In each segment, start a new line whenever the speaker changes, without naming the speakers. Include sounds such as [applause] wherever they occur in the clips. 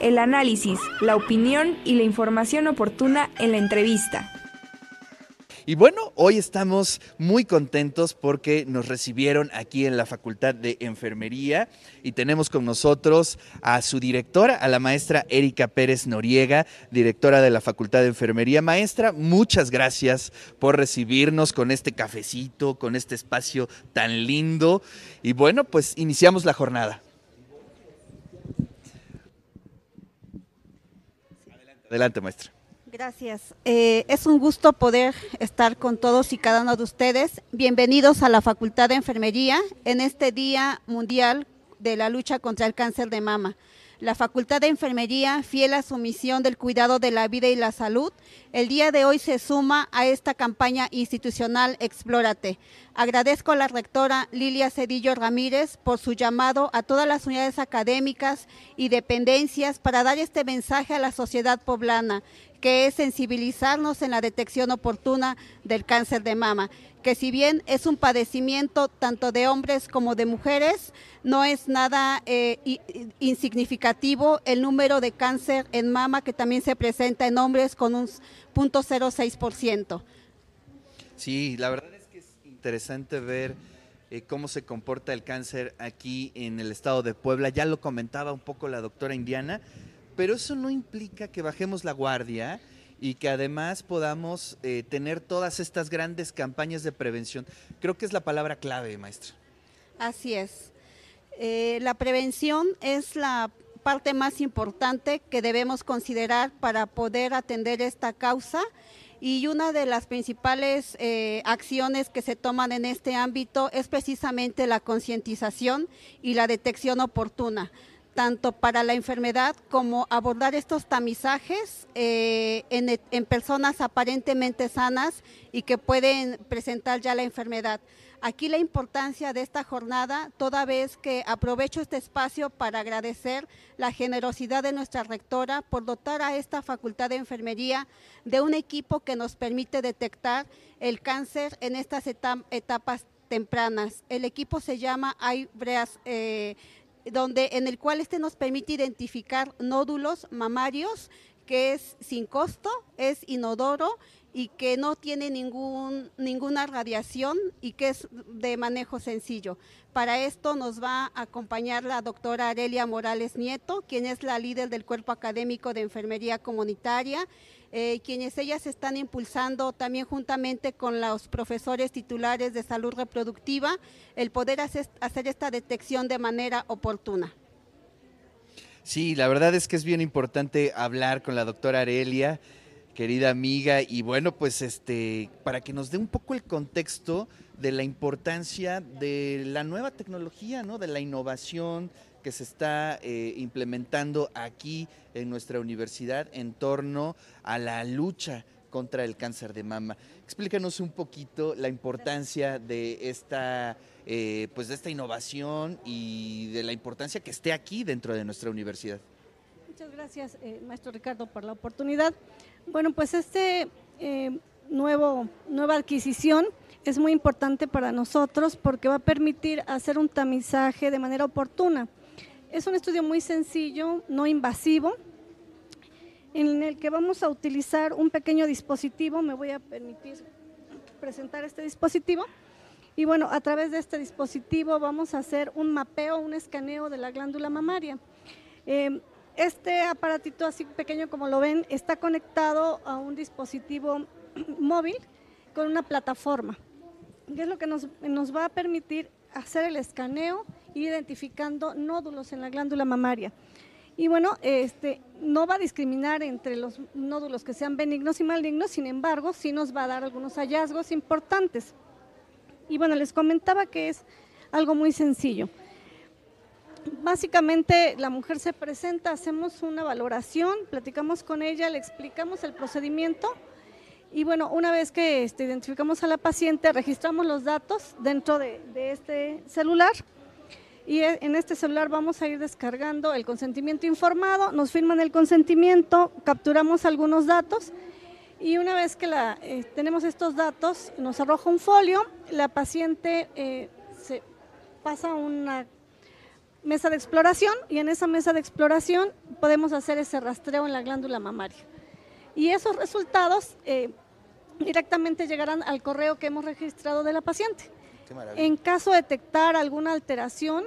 el análisis, la opinión y la información oportuna en la entrevista.
Y bueno, hoy estamos muy contentos porque nos recibieron aquí en la Facultad de Enfermería y tenemos con nosotros a su directora, a la maestra Erika Pérez Noriega, directora de la Facultad de Enfermería. Maestra, muchas gracias por recibirnos con este cafecito, con este espacio tan lindo. Y bueno, pues iniciamos la jornada. Adelante, maestra.
Gracias. Eh, es un gusto poder estar con todos y cada uno de ustedes. Bienvenidos a la Facultad de Enfermería en este Día Mundial de la Lucha contra el Cáncer de Mama. La Facultad de Enfermería, fiel a su misión del cuidado de la vida y la salud, el día de hoy se suma a esta campaña institucional Explórate. Agradezco a la rectora Lilia Cedillo Ramírez por su llamado a todas las unidades académicas y dependencias para dar este mensaje a la sociedad poblana, que es sensibilizarnos en la detección oportuna del cáncer de mama que si bien es un padecimiento tanto de hombres como de mujeres, no es nada eh, insignificativo el número de cáncer en mama que también se presenta en hombres con un 0.06%.
Sí, la verdad es que es interesante ver eh, cómo se comporta el cáncer aquí en el estado de Puebla. Ya lo comentaba un poco la doctora Indiana, pero eso no implica que bajemos la guardia y que además podamos eh, tener todas estas grandes campañas de prevención. Creo que es la palabra clave, maestra.
Así es. Eh, la prevención es la parte más importante que debemos considerar para poder atender esta causa y una de las principales eh, acciones que se toman en este ámbito es precisamente la concientización y la detección oportuna tanto para la enfermedad como abordar estos tamizajes eh, en, personas aparentemente sanas y que pueden presentar ya la enfermedad. Aquí la importancia de esta jornada, toda vez que aprovecho este espacio para agradecer la generosidad de nuestra rectora por dotar a esta Facultad de Enfermería de un equipo que nos permite detectar el cáncer en estas etapas tempranas. El equipo se llama IBREAS donde, en el cual este nos permite identificar nódulos mamarios que es sin costo, es inodoro y que no tiene ningún, ninguna radiación y que es de manejo sencillo. Para esto nos va a acompañar la doctora Arelia Morales Nieto, quien es la líder del Cuerpo Académico de Enfermería Comunitaria eh, quienes ellas están impulsando también juntamente con los profesores titulares de salud reproductiva el poder hacer, esta detección de manera oportuna.
Sí, la verdad es que es bien importante hablar con la doctora Arelia, querida amiga, y bueno, pues este, para que nos dé un poco el contexto de la importancia de la nueva tecnología, ¿no? De la innovación, que se está eh, implementando aquí en nuestra universidad en torno a la lucha contra el cáncer de mama. Explícanos un poquito la importancia de esta, eh, pues de esta innovación y de la importancia que esté aquí dentro de nuestra universidad.
Muchas gracias, eh, maestro Ricardo, por la oportunidad. Bueno, pues este nuevo, nueva adquisición es muy importante para nosotros porque va a permitir hacer un tamizaje de manera oportuna. Es un estudio muy sencillo, no invasivo, en el que vamos a utilizar un pequeño dispositivo. Me voy a permitir presentar este dispositivo. Y bueno, a través de este dispositivo vamos a hacer un mapeo, un escaneo de la glándula mamaria. Eh, este aparatito así pequeño como lo ven está conectado a un dispositivo [clears throat] móvil con una plataforma, que es lo que nos, nos va a permitir hacer el escaneo identificando nódulos en la glándula mamaria. Y bueno, este, no va a discriminar entre los nódulos que sean benignos y malignos, sin embargo, sí nos va a dar algunos hallazgos importantes. Y bueno, les comentaba que es algo muy sencillo. Básicamente la mujer se presenta, hacemos una valoración, platicamos con ella, le explicamos el procedimiento y bueno, una vez que este, identificamos a la paciente, registramos los datos dentro de este celular y e, en este celular vamos a ir descargando el consentimiento informado, nos firman el consentimiento, capturamos algunos datos y una vez que la, eh, tenemos estos datos, nos arroja un folio, la paciente eh, se pasa una, mesa de exploración y en esa mesa de exploración podemos hacer ese rastreo en la glándula mamaria. Y esos resultados eh, directamente llegarán al correo que hemos registrado de la paciente. En caso de detectar alguna alteración,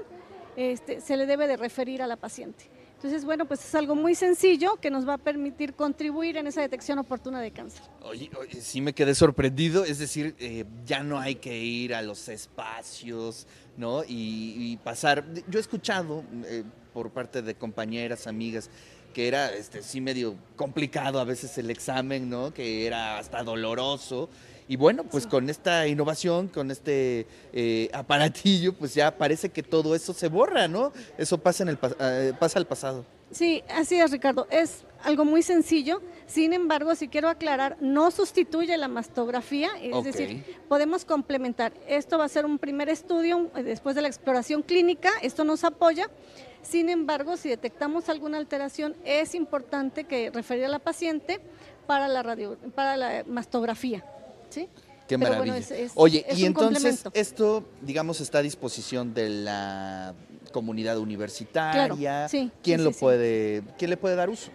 este, se le debe de referir a la paciente. Entonces, bueno, pues es algo muy sencillo que nos va a permitir contribuir en esa detección oportuna de cáncer.
Oye, sí me quedé sorprendido, es decir, eh, ya no hay que ir a los espacios, ¿no? Y, pasar, yo he escuchado eh, por parte de compañeras, amigas, que era este, sí medio complicado a veces el examen, ¿no? Que era hasta doloroso. Y bueno, pues con esta innovación, con este eh, aparatillo, pues ya parece que todo eso se borra, ¿no? Eso pasa, en el, eh, pasa al pasado.
Sí, así es, Ricardo. Es algo muy sencillo. Sin embargo, si quiero aclarar, no sustituye la mastografía, es decir, podemos complementar. Esto va a ser un primer estudio eh, después de la exploración clínica, esto nos apoya. Sin embargo, si detectamos alguna alteración, es importante que referir a la paciente para la radio, para la mastografía. ¿Sí?
Qué maravilla. Oye, y entonces esto, digamos, está a disposición de la comunidad universitaria. ¿Quién lo puede, quién le puede dar uso?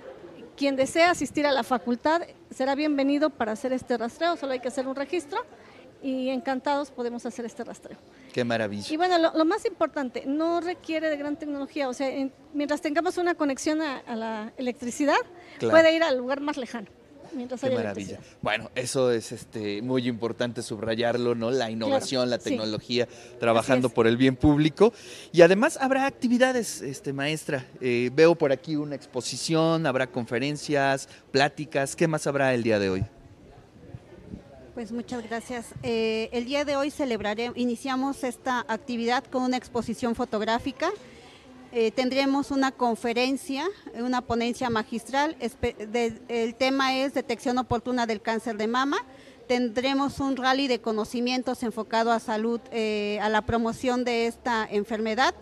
Quien desea asistir a la facultad será bienvenido para hacer este rastreo, solo hay que hacer un registro y encantados podemos hacer este rastreo.
Qué maravilla.
Y bueno, lo, más importante, no requiere de gran tecnología, o sea, mientras tengamos una conexión a, la electricidad, puede ir al lugar más lejano. Qué maravilla.
Bueno, eso es este muy importante subrayarlo, ¿no? La innovación, la tecnología, trabajando por el bien público. Y además habrá actividades, este maestra. Eh, veo por aquí una exposición, habrá conferencias, pláticas. ¿Qué más habrá el día de hoy?
Pues muchas gracias. Eh, el día de hoy celebraremos, iniciamos esta actividad con una exposición fotográfica eh, tendremos una conferencia, una ponencia magistral. el tema es detección oportuna del cáncer de mama. Tendremos un rally de conocimientos enfocado a salud, eh, a la promoción de esta enfermedad.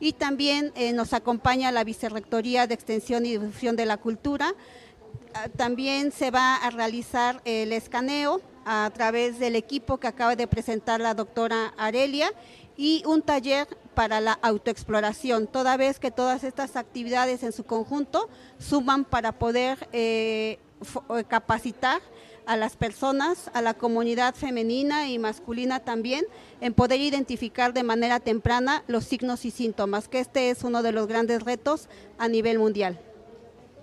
Y también eh, nos acompaña la Vicerrectoría de Extensión y Difusión de la Cultura. Ah, también se va a realizar el escaneo a través del equipo que acaba de presentar la doctora Arelia y un taller para la autoexploración, toda vez que todas estas actividades en su conjunto suman para poder eh, eh, capacitar a las personas, a la comunidad femenina y masculina también, en poder identificar de manera temprana los signos y síntomas, que este es uno de los grandes retos a nivel mundial.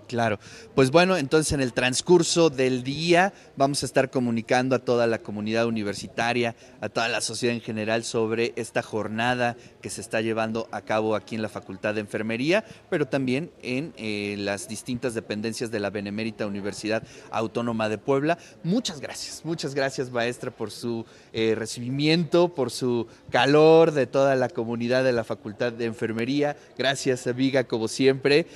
Claro, pues bueno, entonces en el transcurso del día vamos a estar comunicando a toda la comunidad universitaria, a toda la sociedad en general sobre esta jornada que se está llevando a cabo aquí en la Facultad de Enfermería, pero también en eh, las distintas dependencias de la Benemérita Universidad Autónoma de Puebla. Muchas gracias, muchas gracias maestra por su eh, recibimiento, por su calor de toda la comunidad de la Facultad de Enfermería. Gracias amiga, como siempre.